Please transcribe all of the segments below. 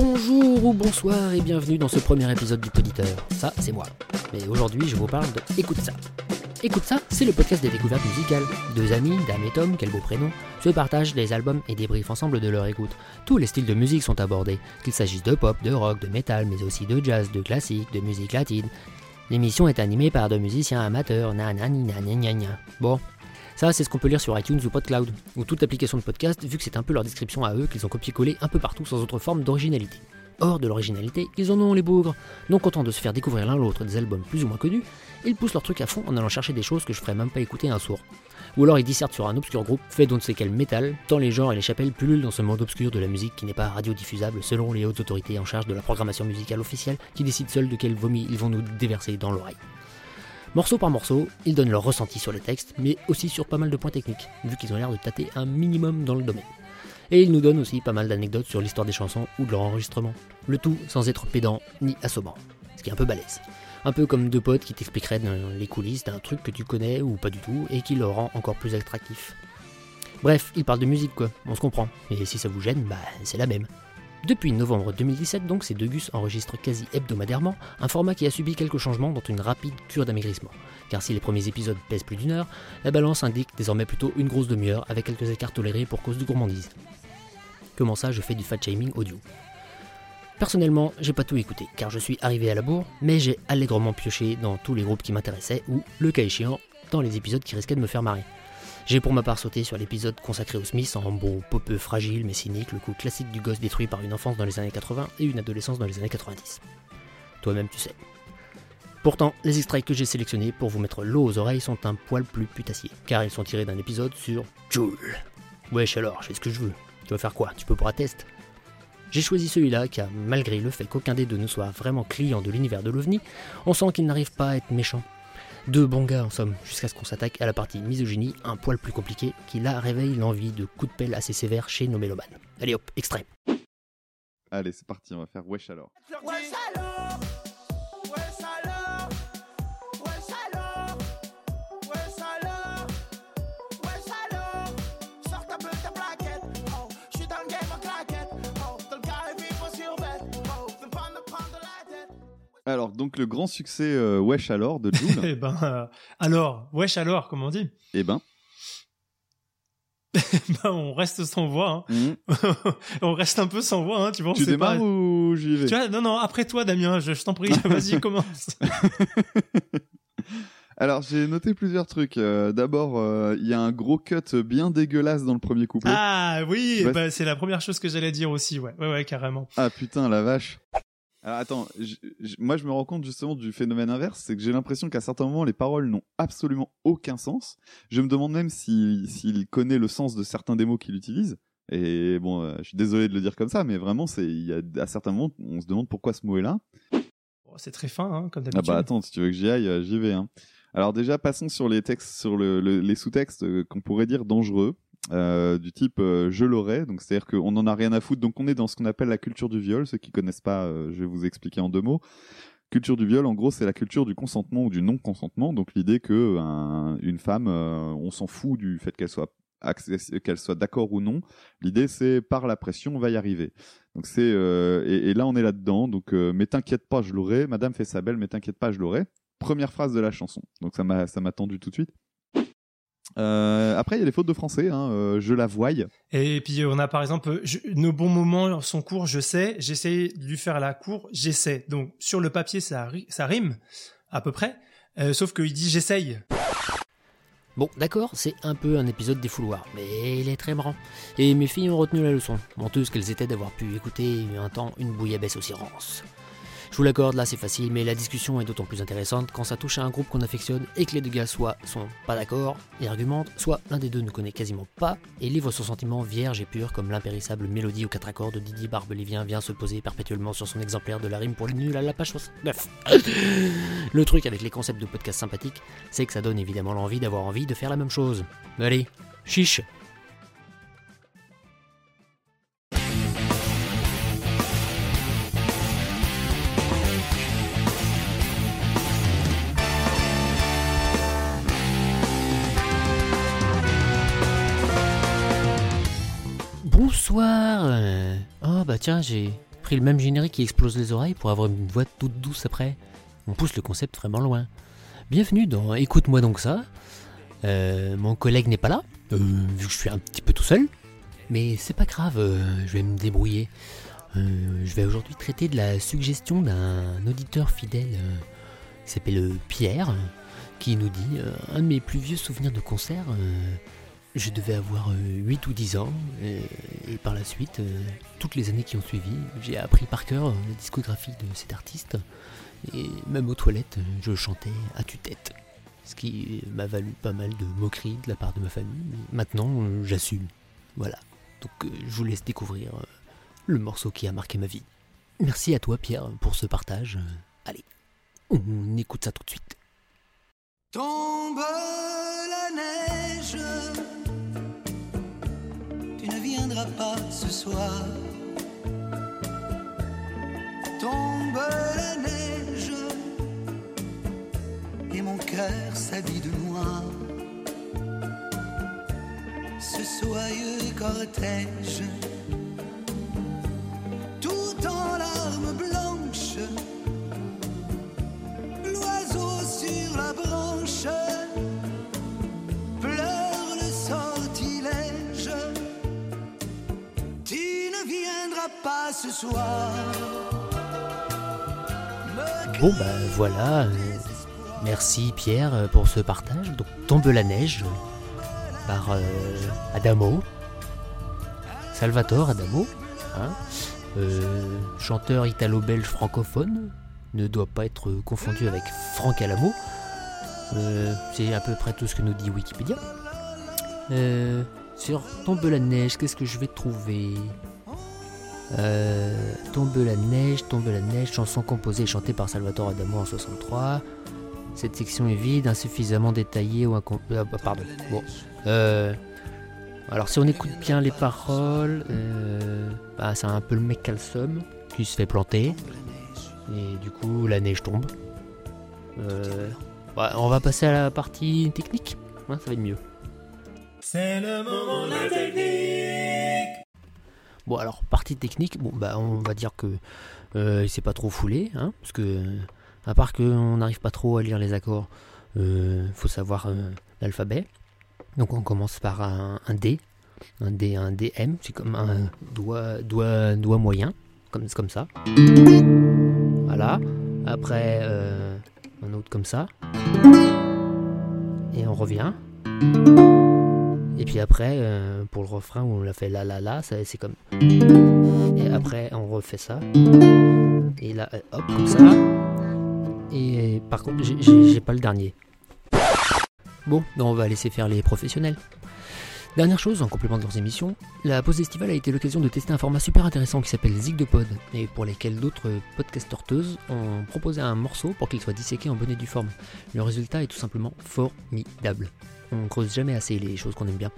Bonjour ou bonsoir et bienvenue dans ce premier épisode du Poditeur. Ça, c'est moi. Mais aujourd'hui, je vous parle de Écoute ça. Écoute ça, c'est le podcast des découvertes musicales. Deux amis, Dame et Tom, quel beau prénom, se partagent des albums et débriefent ensemble de leur écoute. Tous les styles de musique sont abordés, qu'il s'agisse de pop, de rock, de métal, mais aussi de jazz, de classique, de musique latine. L'émission est animée par deux musiciens amateurs, nanani nanana. Bon, ça, c'est ce qu'on peut lire sur iTunes ou PodCloud, ou toute application de podcast, vu que c'est un peu leur description à eux qu'ils ont copié-collé un peu partout sans autre forme d'originalité. Or, de l'originalité, ils en ont les bougres. Donc, content de se faire découvrir l'un l'autre des albums plus ou moins connus, ils poussent leur truc à fond en allant chercher des choses que je ferais même pas écouter à un sourd. Ou alors ils dissertent sur un obscur groupe fait d'on ne sait quel métal, tant les genres et les chapelles pullulent dans ce monde obscur de la musique qui n'est pas radiodiffusable selon les hautes autorités en charge de la programmation musicale officielle qui décident seuls de quel vomi ils vont nous déverser dans l'oreille. Morceau par morceau, ils donnent leur ressenti sur le texte, mais aussi sur pas mal de points techniques, vu qu'ils ont l'air de tâter un minimum dans le domaine. Et ils nous donnent aussi pas mal d'anecdotes sur l'histoire des chansons ou de leur enregistrement, le tout sans être pédant ni assommant, ce qui est un peu balèze. Un peu comme deux potes qui t'expliqueraient dans les coulisses d'un truc que tu connais ou pas du tout et qui le rend encore plus attractif. Bref, ils parlent de musique quoi, on se comprend, et si ça vous gêne, bah c'est la même. Depuis novembre 2017, donc, ces deux gus enregistrent quasi hebdomadairement un format qui a subi quelques changements dont une rapide cure d'amaigrissement. Car si les premiers épisodes pèsent plus d'une heure, la balance indique désormais plutôt une grosse demi-heure avec quelques écarts tolérés pour cause de gourmandise. Comment ça, je fais du fat shaming audio? Personnellement, j'ai pas tout écouté, car je suis arrivé à la bourre, mais j'ai allègrement pioché dans tous les groupes qui m'intéressaient, ou, le cas échéant, dans les épisodes qui risquaient de me faire marrer. J'ai pour ma part sauté sur l'épisode consacré aux Smiths en beau popeux fragile mais cynique, le coup classique du gosse détruit par une enfance dans les années 80 et une adolescence dans les années 90. Toi-même tu sais. Pourtant, les extraits que j'ai sélectionnés pour vous mettre l'eau aux oreilles sont un poil plus putassiers, car ils sont tirés d'un épisode sur Joule. Wesh alors, je fais ce que je veux. Tu vas faire quoi? Tu peux pour un test? J'ai choisi celui-là car, malgré le fait qu'aucun des deux ne soit vraiment client de l'univers de l'OVNI, on sent qu'il n'arrive pas à être méchant. Deux bons gars en somme, jusqu'à ce qu'on s'attaque à la partie misogynie, un poil plus compliqué, qui là réveille l'envie de coups de pelle assez sévères chez nos mélomanes. Allez hop, extrait. Allez, c'est parti, on va faire wesh alors. Wesh alors Alors, donc le grand succès euh, wesh alors de Joule, Eh ben, euh, alors, wesh alors, comme on dit. eh ben, Ben, on reste sans voix. hein. on reste un peu sans voix, hein, tu vois. tu démarres pas. ou j'y vais? Tu vois, non, non, après toi, Damien, je, je t'en prie, vas-y, commence. Alors, j'ai noté plusieurs trucs. Euh, D'abord, euh, il y a un gros cut bien dégueulasse dans le premier couplet. Ah oui, bah, c'est la première chose que j'allais dire aussi, ouais, ouais, ouais, carrément. Ah putain, la vache. Alors attends, moi je me rends compte justement du phénomène inverse, c'est que j'ai l'impression qu'à certains moments les paroles n'ont absolument aucun sens. Je me demande même s'il connaît le sens de certains des mots qu'il utilise. Et bon, euh, je suis désolé de le dire comme ça, mais vraiment, c'est il y a à certains moments, on se demande pourquoi ce mot est là. Bon, c'est très fin, hein, comme Ah d'habitude. bah attends, si tu veux que j'y aille, euh, j'y vais. Hein. Alors déjà, passons sur les textes, sur le, le- les sous-textes euh, qu'on pourrait dire dangereux, euh, du type euh, je l'aurais, donc c'est-à-dire qu'on en a rien à foutre. Donc on est dans ce qu'on appelle la culture du viol. Ceux qui connaissent pas, euh, je vais vous expliquer en deux mots. Culture du viol, en gros, c'est la culture du consentement ou du non-consentement. Donc l'idée que un- une femme, on s'en fout du fait qu'elle soit qu'elle soit d'accord ou non. L'idée, c'est par la pression, on va y arriver. Donc c'est et, là on est là-dedans. Donc euh, mais t'inquiète pas, je l'aurai. Madame fait sa belle, mais t'inquiète pas, je l'aurai. Première phrase de la chanson. Donc ça m'a ça m'a tendu tout de suite. Euh, après il y a les fautes de français. Hein, euh, je la voye. Et puis on a par exemple je- nos bons moments sont courts, je sais, j'essaie de lui faire la cour, j'essaie. Donc sur le papier ça, ri- ça rime à peu près, euh, sauf qu'il dit j'essaye. Bon, d'accord, c'est un peu un épisode des fouloirs, mais il est très marrant. Et mes filles ont retenu la leçon, menteuses qu'elles étaient d'avoir pu écouter un temps une bouillabaisse aussi rance. Je vous l'accorde, là c'est facile, mais la discussion est d'autant plus intéressante quand ça touche à un groupe qu'on affectionne et que les deux gars soit sont pas d'accord et argumentent, soit l'un des deux ne connaît quasiment pas et livre son sentiment vierge et pur comme l'impérissable mélodie aux quatre accords de Didier Barbelivien vient se poser perpétuellement sur son exemplaire de la rime pour les nuls à la page 69. Le truc avec les concepts de podcast sympathiques, c'est que ça donne évidemment l'envie d'avoir envie de faire la même chose. Allez, chiche Bonsoir. Oh bah tiens, j'ai pris le même générique qui explose les oreilles pour avoir une voix toute douce après. On pousse le concept vraiment loin. Bienvenue dans Écoute-moi donc ça. Euh, mon collègue n'est pas là, euh, vu que je suis un petit peu tout seul. Mais c'est pas grave, euh, je vais me débrouiller. Je vais aujourd'hui traiter de la suggestion d'un auditeur fidèle qui s'appelle Pierre, qui nous dit un de mes plus vieux souvenirs de concert. Euh, je devais avoir euh, 8 ou 10 ans, euh, et par la suite, euh, toutes les années qui ont suivi, j'ai appris par cœur euh, la discographie de cet artiste, et même aux toilettes, euh, je chantais à tue-tête. Ce qui m'a valu pas mal de moqueries de la part de ma famille, maintenant euh, j'assume. Voilà. Donc euh, je vous laisse découvrir euh, le morceau qui a marqué ma vie. Merci à toi Pierre pour ce partage. Euh, Allez, on écoute ça tout de suite. Tombe la neige, pas ce soir. Tombe la neige, et mon cœur s'habille de noir. Ce soyeux cortège, pas ce soir. Bon bah voilà, merci Pierre euh, pour ce partage. Donc Tombe la neige euh, par euh, Adamo, Salvatore Adamo, hein, chanteur italo-belge francophone, ne doit pas être confondu avec Franck Alamo. C'est à peu près tout ce que nous dit Wikipédia. Sur Tombe la neige, qu'est-ce que je vais trouver? Euh, Tombe la neige, tombe la neige, chanson composée et chantée par Salvatore Adamo en 63. Cette section est vide, insuffisamment détaillée ou incom... ah, bah, pardon. Bon. Euh, alors si on écoute bien les paroles, euh, bah, c'est un peu le mec calsum qui se fait planter. Et du coup la neige tombe. Euh, bah, on va passer à la partie technique. Ça va être mieux. C'est le moment de la technique. Bon alors partie technique, bon bah on va dire que euh, il s'est pas trop foulé, hein, parce que à part qu'on n'arrive pas trop à lire les accords, euh, faut savoir euh, l'alphabet. Donc on commence par un, un D, un D, un DM, c'est comme un doigt, moyen, comme comme ça. Voilà. Après euh, un autre comme ça. Et on revient. Et puis après, euh, pour le refrain où on l'a fait la la la, c'est comme. Et après, on refait ça. Et là, euh, hop, comme ça. Et par contre, j'ai- pas le dernier. Bon, ben on va laisser faire les professionnels. Dernière chose, en complément de leurs émissions, la pause estivale a été l'occasion de tester un format super intéressant qui s'appelle Zig de Pod, et pour lesquels d'autres podcasteuses ont proposé un morceau pour qu'il soit disséqué en bonne et due forme. Le résultat est tout simplement formidable. On creuse jamais assez les choses qu'on aime bien.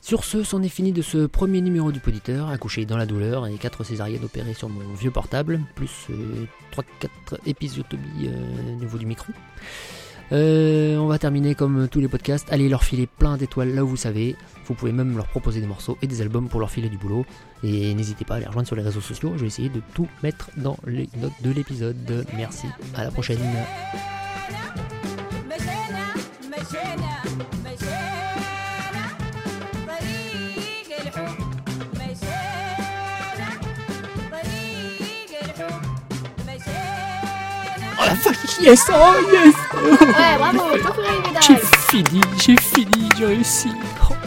Sur ce, c'en est fini de ce premier numéro du Poditeur, accouché dans la douleur et 4 césariennes opérées sur mon vieux portable, plus 3-4 épisiotomies euh, au niveau du micro. Euh, on va terminer comme tous les podcasts. Allez leur filer plein d'étoiles là où vous savez. Vous pouvez même leur proposer des morceaux et des albums pour leur filer du boulot. Et n'hésitez pas à les rejoindre sur les réseaux sociaux. Je vais essayer de tout mettre dans les notes de l'épisode. Merci. À la prochaine. La vache, yes, oh yes Ouais, bravo. J'ai fini, j'ai fini, j'ai réussi. Oh.